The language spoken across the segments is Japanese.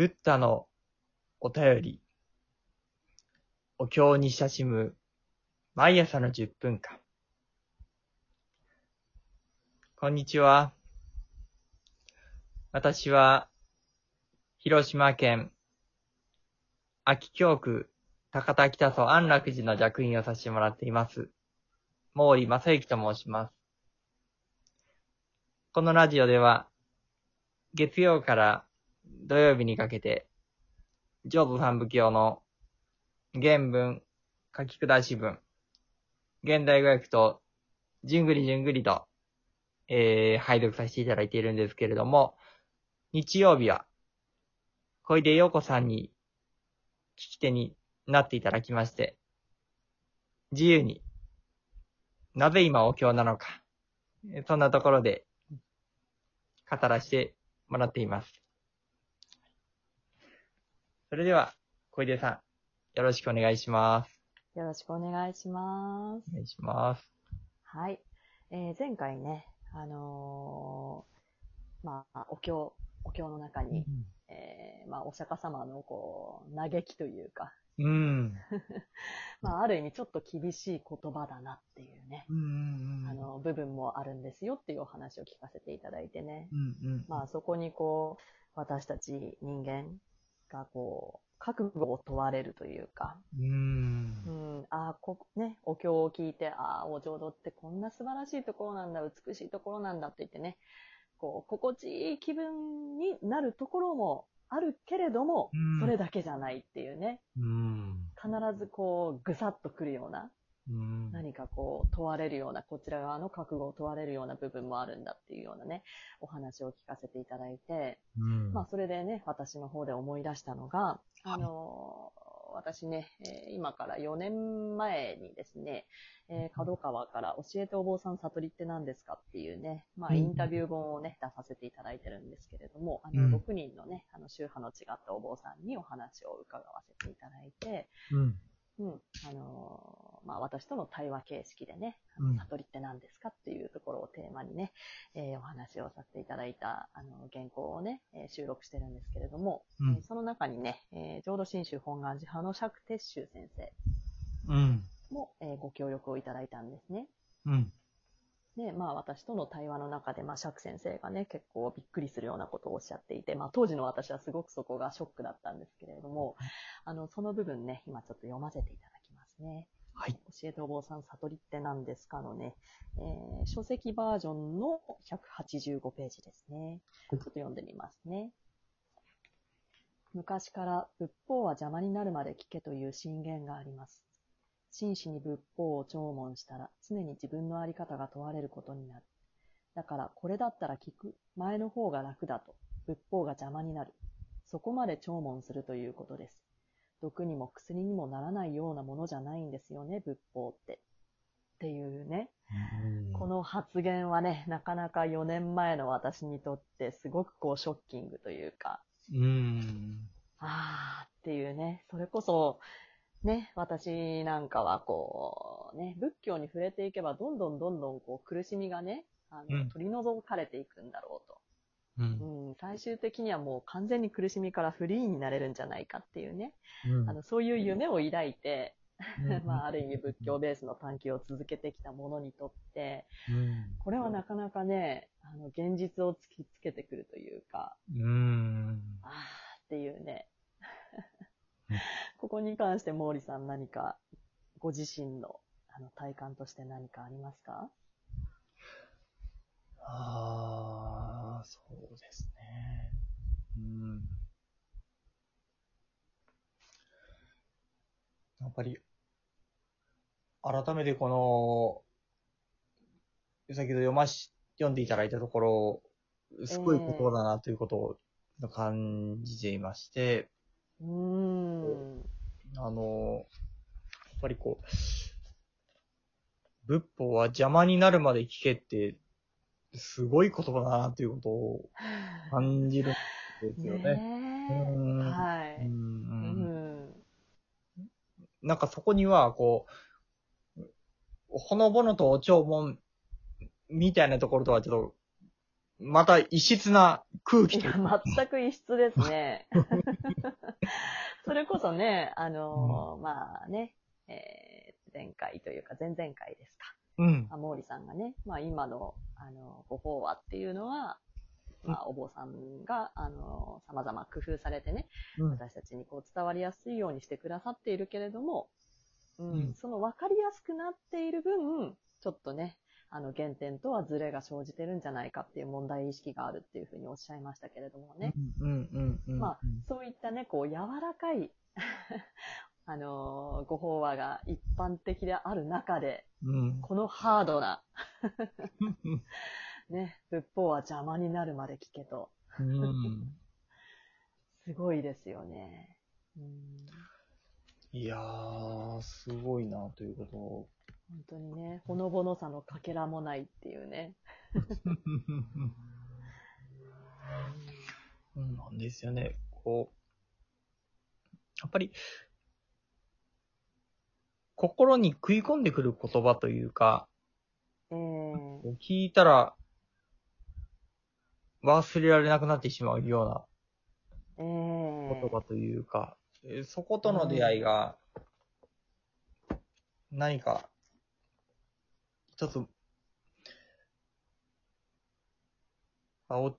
ブッダのお便り、お経に親しむ毎朝の10分間。こんにちは。私は、広島県、秋京区、高田北荘安楽寺の弱員をさせてもらっています。毛利正幸と申します。このラジオでは、月曜から土曜日にかけて、上部三部教の原文、書き下し文、現代語訳と、じゅんぐりじゅんぐりと、えー、拝読させていただいているんですけれども、日曜日は、小出陽子さんに聞き手になっていただきまして、自由に、なぜ今お経なのか、そんなところで、語らせてもらっています。それでは、小出さん、よろしくお願いします。よろしくお願いします。お願いします。はい。えー前回ね、あのーまあ、お経、お経の中に、えーまあ、お釈迦様のこう、嘆きというか、うん。まあ、ある意味ちょっと厳しい言葉だなっていうね、うん。あの、部分もあるんですよっていうお話を聞かせていただいてね。うんうん。まあ、そこにこう、私たち人間がこう、覚悟を問われるというか、う。うん。ん、ああ、こ、ね、お経を聞いて、ああ、お浄土ってこんな素晴らしいところなんだ、美しいところなんだって言ってね、こう、心地いい気分になるところもあるけれども、うん。それだけじゃないっていうね、うん。必ずこう、ぐさっとくるような、うん。何かこう、問われるような、こちら側の覚悟を問われるような部分もあるんだっていうようなね、お話を聞かせていただいて、うん。まあ、それでね、私の方で思い出したのが、あのー私ね、えー今から4年前にですね、えー角川から教えてお坊さん悟りって何ですかっていうね、まあ、うんインタビュー本をね、出させていただいてるんですけれども、あの、うん6人のね、あの、宗派の違ったお坊さんにお話を伺わせていただいて、うん。うん、あのーまあ、私との対話形式でね、あうんの悟りって何ですかっていうところをテーマにね、えーお話をさせていただいた、あの、原稿をね、えー収録してるんですけれども、うんえーその中にね、えー浄土真宗本願寺派の釈徹宗先生うん。も、えーご協力をいただいたんですね。うん。で、まあ私との対話の中で、まあ釈先生がね、結構びっくりするようなことをおっしゃっていて、まあ当時の私はすごくそこがショックだったんですけれども、あの、その部分ね、今ちょっと読ませていただきますね。はい。教えてお坊さん悟りって何ですかのね、えー書籍バージョンの185ページですね。ちょっと読んでみますね。昔から仏法は邪魔になるまで聞けという信玄があります。真摯に仏法を聴聞したら常に自分のあり方が問われることになる。だからこれだったら聞く前の方が楽だと仏法が邪魔になる。そこまで聴聞するということです。毒にも薬にもならないようなものじゃないんですよね、仏法って。っていうね。この発言はね、なかなか4年前の私にとってすごくこうショッキングというか、うん。あーっていうね、それこそ、ね、私なんかはこう、ね、仏教に触れていけばどんどんどんどんこう苦しみがね、あのうん取り除かれていくんだろうと。うん。うん、最終的にはもう完全に苦しみからフリーになれるんじゃないかっていうね、うんあのそういう夢を抱いて、うん まあ、ある意味仏教ベースの探求を続けてきた者にとって、うん。これはなかなかね、あの、現実を突きつけてくるというか、うん。あーっていうねうん。ここに関して毛利さん何か、ご自身のあの体感として何かありますか？ああ、そうですね。うん。やっぱり、改めてこの、先ほど読まし、読んでいただいたところ、すごいことだなということを感じていまして、うーん。あの、やっぱりこう、仏法は邪魔になるまで聞けって、すごい言葉だなということを感じるんですよね。ねうんえ。はい。うん。なんかそこには、こう、ほのぼのとお弔問みたいなところとはちょっと、また異質な空気いやというか。、全く異質ですね。それこそね、あのーまあね、えー前回というか前々回ですか。うん。あ毛利さんがね、まあ今の、あの、ご法話っていうのは、まあお坊さんが、あの、様々工夫されてね、うん。私たちにこう伝わりやすいようにしてくださっているけれども、うん、うんその分かりやすくなっている分、ちょっとね、あの、原点とはズレが生じてるんじゃないかっていう問題意識があるっていうふうにおっしゃいましたけれどもね。うんうんうん。まあ、そういったね、こう、柔らかい、あのーご法話が一般的である中で、うん。このハードな、ね、仏法は邪魔になるまで聞けと、うん。すごいですよね。うんいやー、すごいなということを。本当にね、ほのぼのさのかけらもないっていうね。そうなんですよね。こう、やっぱり、心に食い込んでくる言葉というか、ええ聞いたら、忘れられなくなってしまうようなええ言葉というか、えーそことの出会いが、何か、一つ、あお、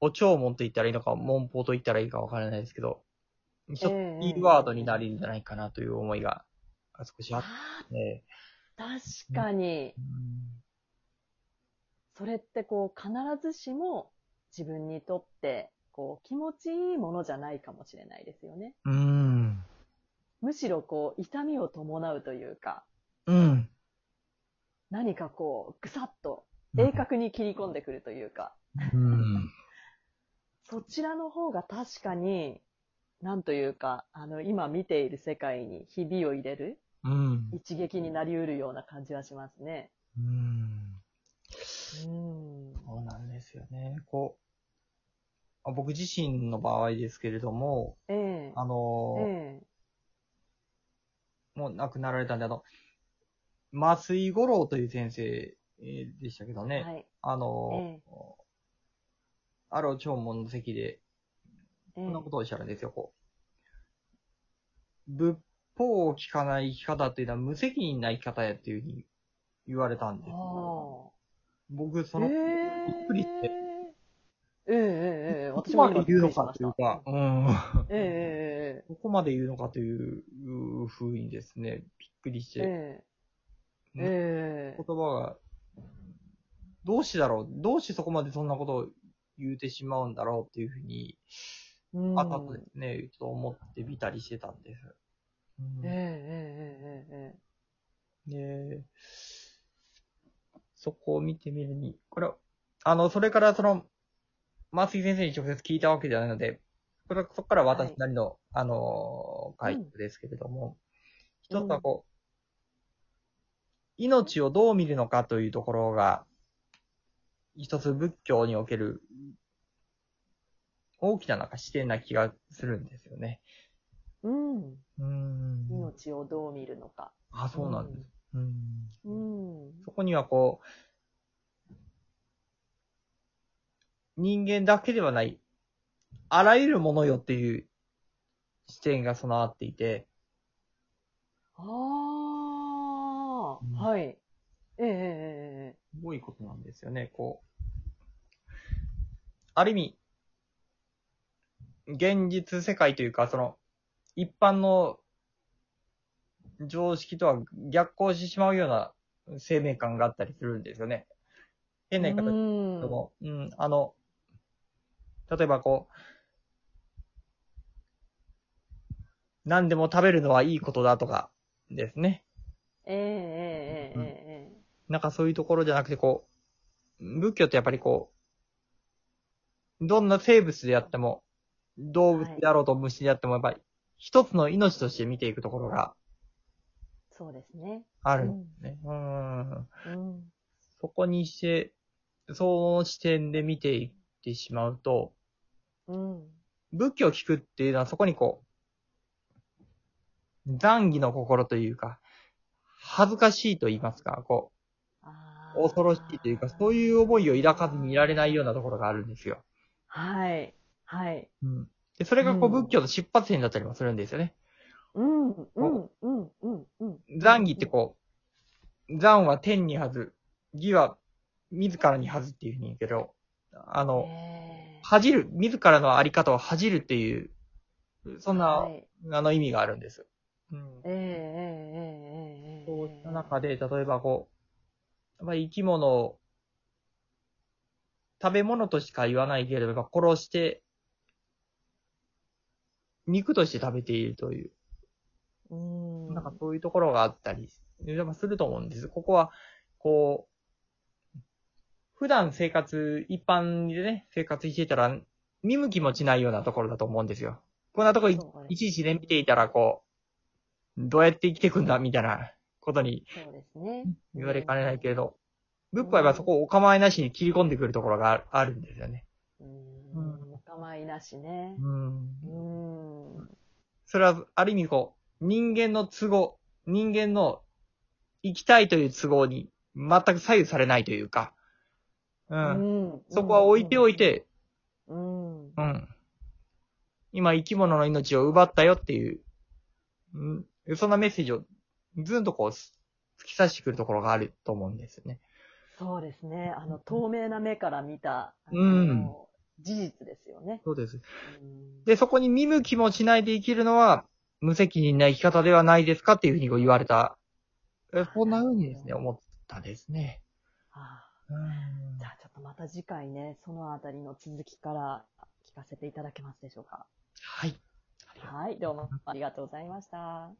お弔問と言ったらいいのか、文法と言ったらいいかわからないですけど、一つええキーワードになるんじゃないかなという思いが少しあっあて、ー確かに、それってこう、必ずしも自分にとって、こう、気持ちいいものじゃないかもしれないですよね。うん。むしろこう、痛みを伴うというか、うん。何かこう、ぐさっと、鋭角に切り込んでくるというか、うん。そちらの方が確かに、なんというか、あの、今見ている世界にひびを入れる、うん。一撃になり得るような感じはしますね。うん。うん。そうなんですよね。こう、あ僕自身の場合ですけれども、ええあのーえもう亡くなられたんで、あの、松井五郎という先生えーでしたけどね、えはい。あのーえある弔問の席で、ええこんなことをおっしゃるんですよ、こう。仏法を聞かない生き方っていうのは無責任な生き方やっていうふうに言われたんですよ。僕、その、えびえっくりして。ええええええこ私もで言うのかというか、うん。えええここまで言うのかというふうにですね、びっくりしええて、えええ。言葉が、どうしてだろう。どうしてそこまでそんなことを言うてしまうんだろうっていうふうに、うん。あとですね、ちょっと思ってみたりしてたんです。うん。えええええええで、そこを見てみるに、これは、あの、それからその、松井先生に直接聞いたわけではないので、これはそこから私なりの、あの、回答ですけれども、一つはこう、命をどう見るのかというところが、一つ仏教における大きななんか視点な気がするんですよね。うん。うーん。命をどう見るのか。あ、そうなんです。うんうん。そこにはこう、人間だけではない、あらゆるものよっていう視点が備わっていて、ああ、うんはい。ええええすごいことなんですよね。こう、ある意味、現実世界というか、その、一般の常識とは逆行してしまうような生命感があったりするんですよね。変な言い方でも、うん、あの、例えばこう、何でも食べるのはいいことだとかですね。えええなんかそういうところじゃなくてこう、仏教ってやっぱりこう、どんな生物であっても、動物であろうと虫であっても、やっぱり一つの命として見ていくところがそうですね。あるんですね。うん。うん。そこにして、その視点で見ていってしまうと、うん。仏教を聞くっていうのはそこにこう、残儀の心というか、恥ずかしいと言いますか、こあ恐ろしいというか、そういう思いを抱かずにいられないようなところがあるんですよ。はい。はい。うん。で、それがこううん仏教の出発点だったりもするんですよね。うん、うん、うん、うん、うん。残義ってこう、残は天に恥ず、義は自らに恥ずっていうふうに言うけど、あの、え恥じる、自らのあり方を恥じるっていう、そーんな、はいあの意味があるんです。うんえー、えー、えー、えー、えー。そうした中で、例えばこう、まあ、生き物を、食べ物としか言わないけれど、殺して、肉として食べているという、うん。なんかそういうところがあったり、すると思うんです。ここは、こう、普段生活、一般でね、生活していたら、見向きもしないようなところだと思うんですよ。こんなとこいちいちね、見ていたら、こう、どうやって生きていくんだ、みたいなことにそうですね。言われかねないけれど、仏法はやっぱそこをお構いなしに切り込んでくるところがあるあるんですよね。うん。お構いなしね。うん。うん。それは、ある意味こう、人間の都合、人間の生きたいという都合に全く左右されないというか、うん。うんそこは置いておい。て、うん。うん。今生き物の命を奪ったよっていう、うん、そんなメッセージをずんとこう、突き刺してくるところがあると思うんですよね。そうですね。あの、透明な目から見た、うん事実ですよね。そうです。うんで、そこに見向きもしないで生きるのは、無責任な生き方ではないですかっていうふうに言われた。えこんな風にですね、思ったですね。じゃあちょっとまた次回ね、そのあたりの続きから聞かせていただけますでしょうか。はい。はい、どうもありがとうございました。